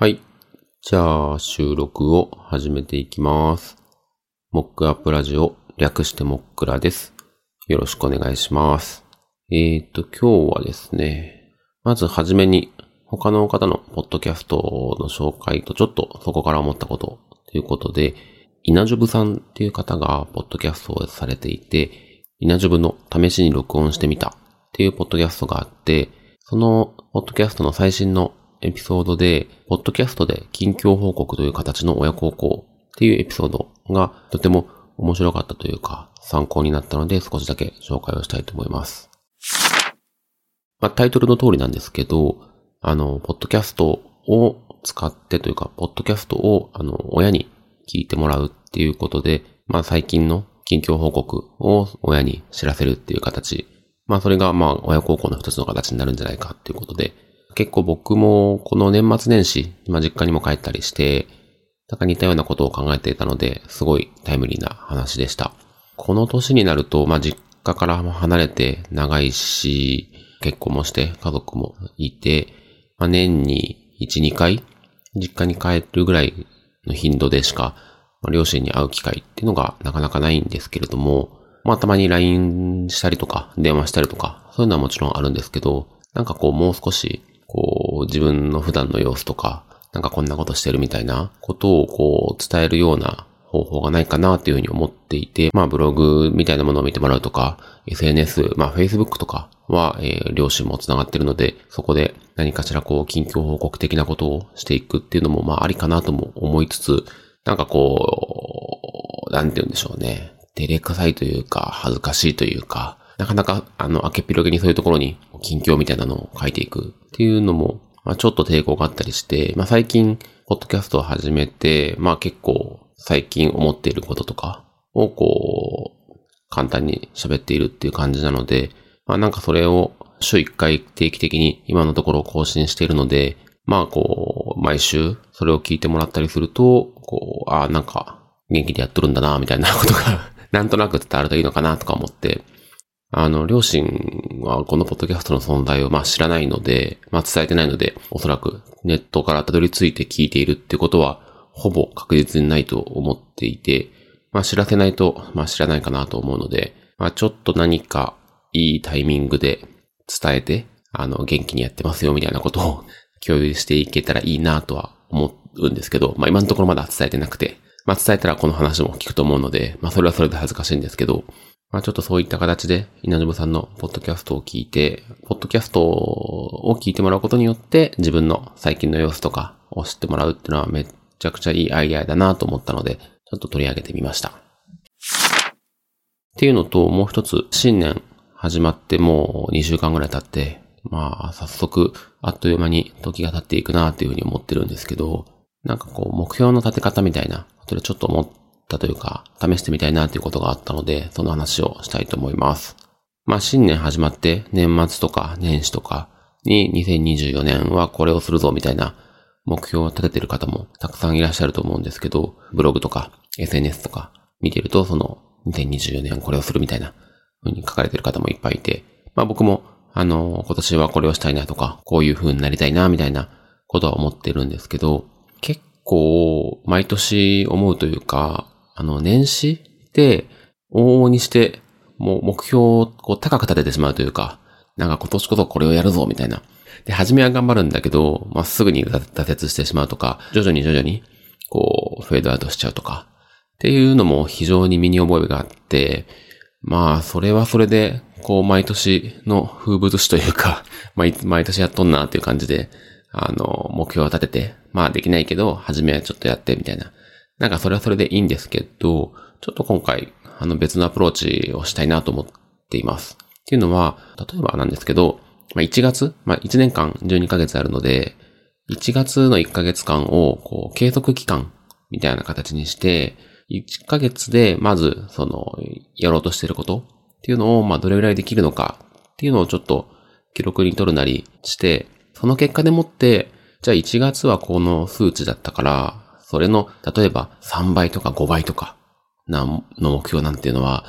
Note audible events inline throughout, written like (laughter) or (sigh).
はい。じゃあ、収録を始めていきます。モックアップラジオ、略してモックラです。よろしくお願いします。えーと、今日はですね、まずはじめに、他の方のポッドキャストの紹介とちょっとそこから思ったことということで、稲ジョブさんっていう方がポッドキャストをされていて、稲ジョブの試しに録音してみたっていうポッドキャストがあって、そのポッドキャストの最新のエピソードで、ポッドキャストで近況報告という形の親孝行っていうエピソードがとても面白かったというか参考になったので少しだけ紹介をしたいと思います。まあ、タイトルの通りなんですけど、あの、ポッドキャストを使ってというか、ポッドキャストをあの、親に聞いてもらうっていうことで、まあ最近の近況報告を親に知らせるっていう形。まあそれがまあ親孝行の一つの形になるんじゃないかっていうことで、結構僕もこの年末年始、ま実家にも帰ったりして、なんか似たようなことを考えていたので、すごいタイムリーな話でした。この年になると、まあ実家から離れて長いし、結婚もして家族もいて、まあ年に1、2回実家に帰るぐらいの頻度でしか、まあ両親に会う機会っていうのがなかなかないんですけれども、まあたまに LINE したりとか、電話したりとか、そういうのはもちろんあるんですけど、なんかこうもう少し、こう自分の普段の様子とか、なんかこんなことしてるみたいなことをこう伝えるような方法がないかなっていうふうに思っていて、まあブログみたいなものを見てもらうとか、SNS、まあ Facebook とかは、えー両親も繋がってるので、そこで何かしらこう近況報告的なことをしていくっていうのもまあありかなとも思いつつ、なんかこう、なんて言うんでしょうね。照れくさいというか、恥ずかしいというか、なかなか、あの、明けっぴろげにそういうところに、近況みたいなのを書いていくっていうのも、まあちょっと抵抗があったりして、まあ最近、ポッドキャストを始めて、まあ結構、最近思っていることとかをこう、簡単に喋っているっていう感じなので、まあなんかそれを週1回定期的に今のところ更新しているので、まあこう、毎週それを聞いてもらったりすると、こう、ああ、なんか元気でやっとるんだな、みたいなことが (laughs) なんとなく伝わるといいのかなとか思って、あの、両親はこのポッドキャストの存在をまあ知らないので、まあ伝えてないので、おそらくネットからたどり着いて聞いているってことは、ほぼ確実にないと思っていて、まあ知らせないと、まあ知らないかなと思うので、まあちょっと何かいいタイミングで伝えて、あの、元気にやってますよみたいなことを (laughs) 共有していけたらいいなとは思うんですけど、まあ今のところまだ伝えてなくて、まあ伝えたらこの話も聞くと思うので、まあそれはそれで恥ずかしいんですけど、まあちょっとそういった形で、稲沼さんのポッドキャストを聞いて、ポッドキャストを聞いてもらうことによって、自分の最近の様子とかを知ってもらうっていうのはめっちゃくちゃいいアイデアだなと思ったので、ちょっと取り上げてみました。っていうのと、もう一つ、新年始まってもう2週間ぐらい経って、まあ早速、あっという間に時が経っていくなというふうに思ってるんですけど、なんかこう、目標の立て方みたいな、それちょっと思ってたというか、試してみたいなということがあったので、その話をしたいと思います。まあ新年始まって、年末とか年始とかに2024年はこれをするぞみたいな目標を立ててる方もたくさんいらっしゃると思うんですけど、ブログとか SNS とか見てると、その2024年これをするみたいな風に書かれてる方もいっぱいいて、まあ僕もあの、今年はこれをしたいなとか、こういう風になりたいなみたいなことは思ってるんですけど、結構毎年思うというか、あの、年始って往々にしてもう目標をこう高く立ててしまうというか、なんか今年こそこれをやるぞみたいな。で、初めは頑張るんだけど、まあ、すぐに挫折してしまうとか、徐々に徐々に、こう、フェードアウトしちゃうとか、っていうのも非常に身に覚えがあって、まあ、それはそれで、こう、毎年の風物詩というか、(laughs) 毎毎年やっとんなっていう感じで、あの、目標を立てて、まあできないけど、初めはちょっとやってみたいな。なんかそれはそれでいいんですけど、ちょっと今回、あの別のアプローチをしたいなと思っています。っていうのは、例えばなんですけど、まあ1月、まあ1年間12ヶ月あるので、1月の1ヶ月間を、こう、継続期間みたいな形にして、1ヶ月でまず、その、やろうとしていることっていうのを、まあどれぐらいできるのかっていうのをちょっと記録に取るなりして、その結果でもって、じゃあ1月はこの数値だったから、それの、例えば3倍とか5倍とか、な、の目標なんていうのは、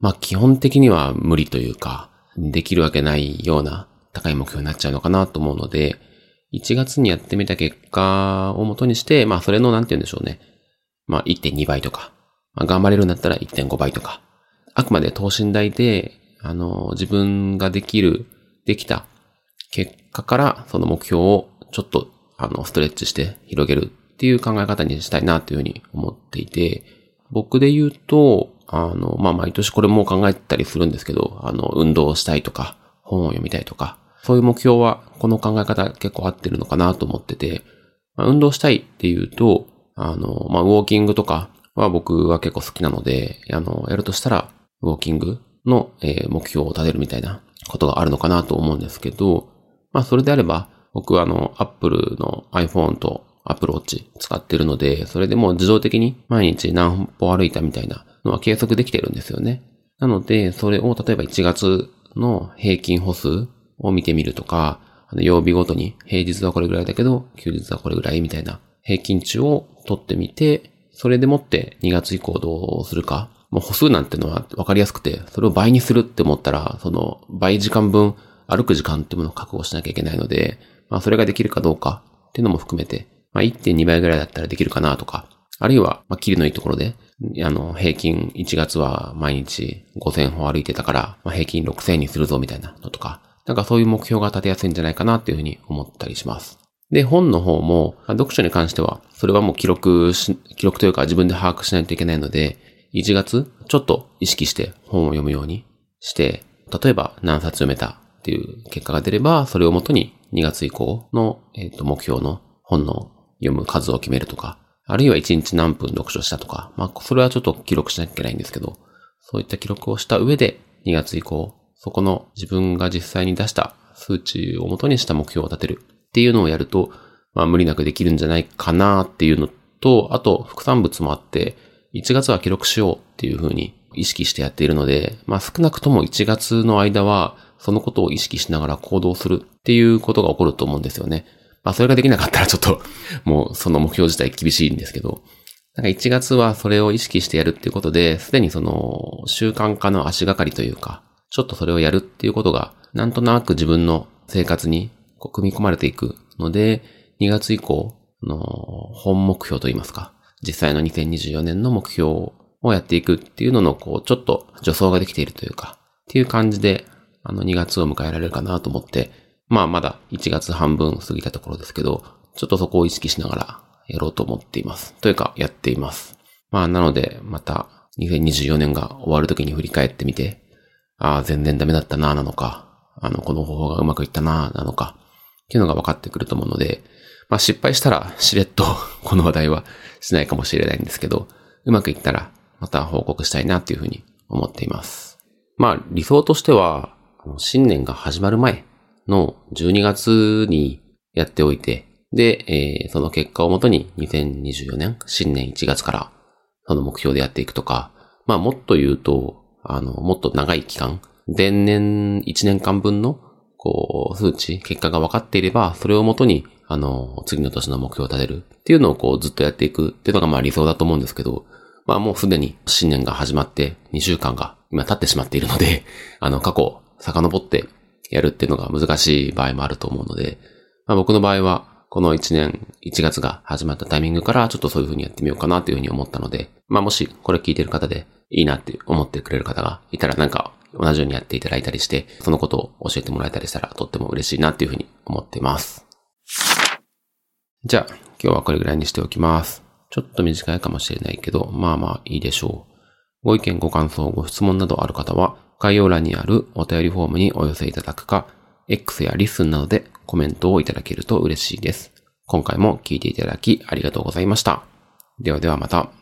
まあ基本的には無理というか、できるわけないような高い目標になっちゃうのかなと思うので、1月にやってみた結果をもとにして、まあそれのなんて言うんでしょうね。まあ1.2倍とか、まあ、頑張れるんだったら1.5倍とか、あくまで等身大で、あの、自分ができる、できた結果からその目標をちょっと、あの、ストレッチして広げるっていう考え方にしたいなというふうに思っていて、僕で言うと、あの、まあ、毎年これも考えたりするんですけど、あの、運動したいとか、本を読みたいとか、そういう目標は、この考え方結構合ってるのかなと思ってて、まあ、運動したいっていうと、あの、まあ、ウォーキングとかは僕は結構好きなので、あの、やるとしたら、ウォーキングの、えー、目標を立てるみたいなことがあるのかなと思うんですけど、まあ、それであれば、僕はあの、Apple の iPhone と Apple Watch 使ってるので、それでもう自動的に毎日何歩歩いたみたいなのは計測できてるんですよね。なので、それを例えば1月の平均歩数を見てみるとか、あの曜日ごとに平日はこれぐらいだけど、休日はこれぐらいみたいな平均値を取ってみて、それでもって2月以降どうするか。もう歩数なんてのは分かりやすくて、それを倍にするって思ったら、その倍時間分歩く時間ってものを確保しなきゃいけないので、まあそれができるかどうかっていうのも含めて、まあ1.2倍ぐらいだったらできるかなとか、あるいは、まあ、キリのいいところで、あの、平均1月は毎日5000歩歩いてたから、まあ、平均6000にするぞみたいなのとか、なんかそういう目標が立てやすいんじゃないかなっていうふうに思ったりします。で、本の方も、読書に関しては、それはもう記録し、記録というか自分で把握しないといけないので、1月、ちょっと意識して本を読むようにして、例えば何冊読めたっていう結果が出れば、それをもとに2月以降の、えー、と目標の本の読む数を決めるとか、あるいは1日何分読書したとか、まあ、それはちょっと記録しなきゃいけないんですけど、そういった記録をした上で、2月以降、そこの自分が実際に出した数値をもとにした目標を立てるっていうのをやると、まあ無理なくできるんじゃないかなっていうのと、あと副産物もあって、1月は記録しようっていうふうに意識してやっているので、まあ少なくとも1月の間は、そのことを意識しながら行動するっていうことが起こると思うんですよね。まあそれができなかったらちょっと、もうその目標自体厳しいんですけど、なんか1月はそれを意識してやるっていうことで、すでにその習慣化の足がかりというか、ちょっとそれをやるっていうことが、なんとなく自分の生活にこう組み込まれていくので、2月以降の本目標といいますか、実際の2024年の目標をやっていくっていうのの、こう、ちょっと助走ができているというか、っていう感じで、あの2月を迎えられるかなと思って、まあまだ1月半分過ぎたところですけど、ちょっとそこを意識しながらやろうと思っています。というか、やっています。まあなので、また2024年が終わる時に振り返ってみて、ああ、全然ダメだったな、なのか、あの、この方法がうまくいったな、なのか、っていうのが分かってくると思うので、まあ失敗したらしれっと (laughs) この話題はしないかもしれないんですけど、うまくいったらまた報告したいなっていうふうに思っています。まあ理想としては、新年が始まる前の12月にやっておいて、で、えー、その結果をもとに2024年新年1月からその目標でやっていくとか、まあもっと言うと、あの、もっと長い期間、前年1年間分の、こう、数値、結果が分かっていれば、それをもとに、あの、次の年の目標を立てる。っていうのをこうずっとやっていく。っていうのがまあ理想だと思うんですけど、まあもうすでに新年が始まって2週間が今経ってしまっているので、あの過去遡ってやるっていうのが難しい場合もあると思うので、まあ僕の場合はこの1年1月が始まったタイミングからちょっとそういう風にやってみようかなという風に思ったので、まあもしこれ聞いてる方でいいなって思ってくれる方がいたらなんか同じようにやっていただいたりして、そのことを教えてもらえたりしたらとっても嬉しいなっていう風に思っています。じゃあ今日はこれぐらいにしておきます。ちょっと短いかもしれないけど、まあまあいいでしょう。ご意見、ご感想、ご質問などある方は、概要欄にあるお便りフォームにお寄せいただくか、X やリスンなどでコメントをいただけると嬉しいです。今回も聞いていただきありがとうございました。ではではまた。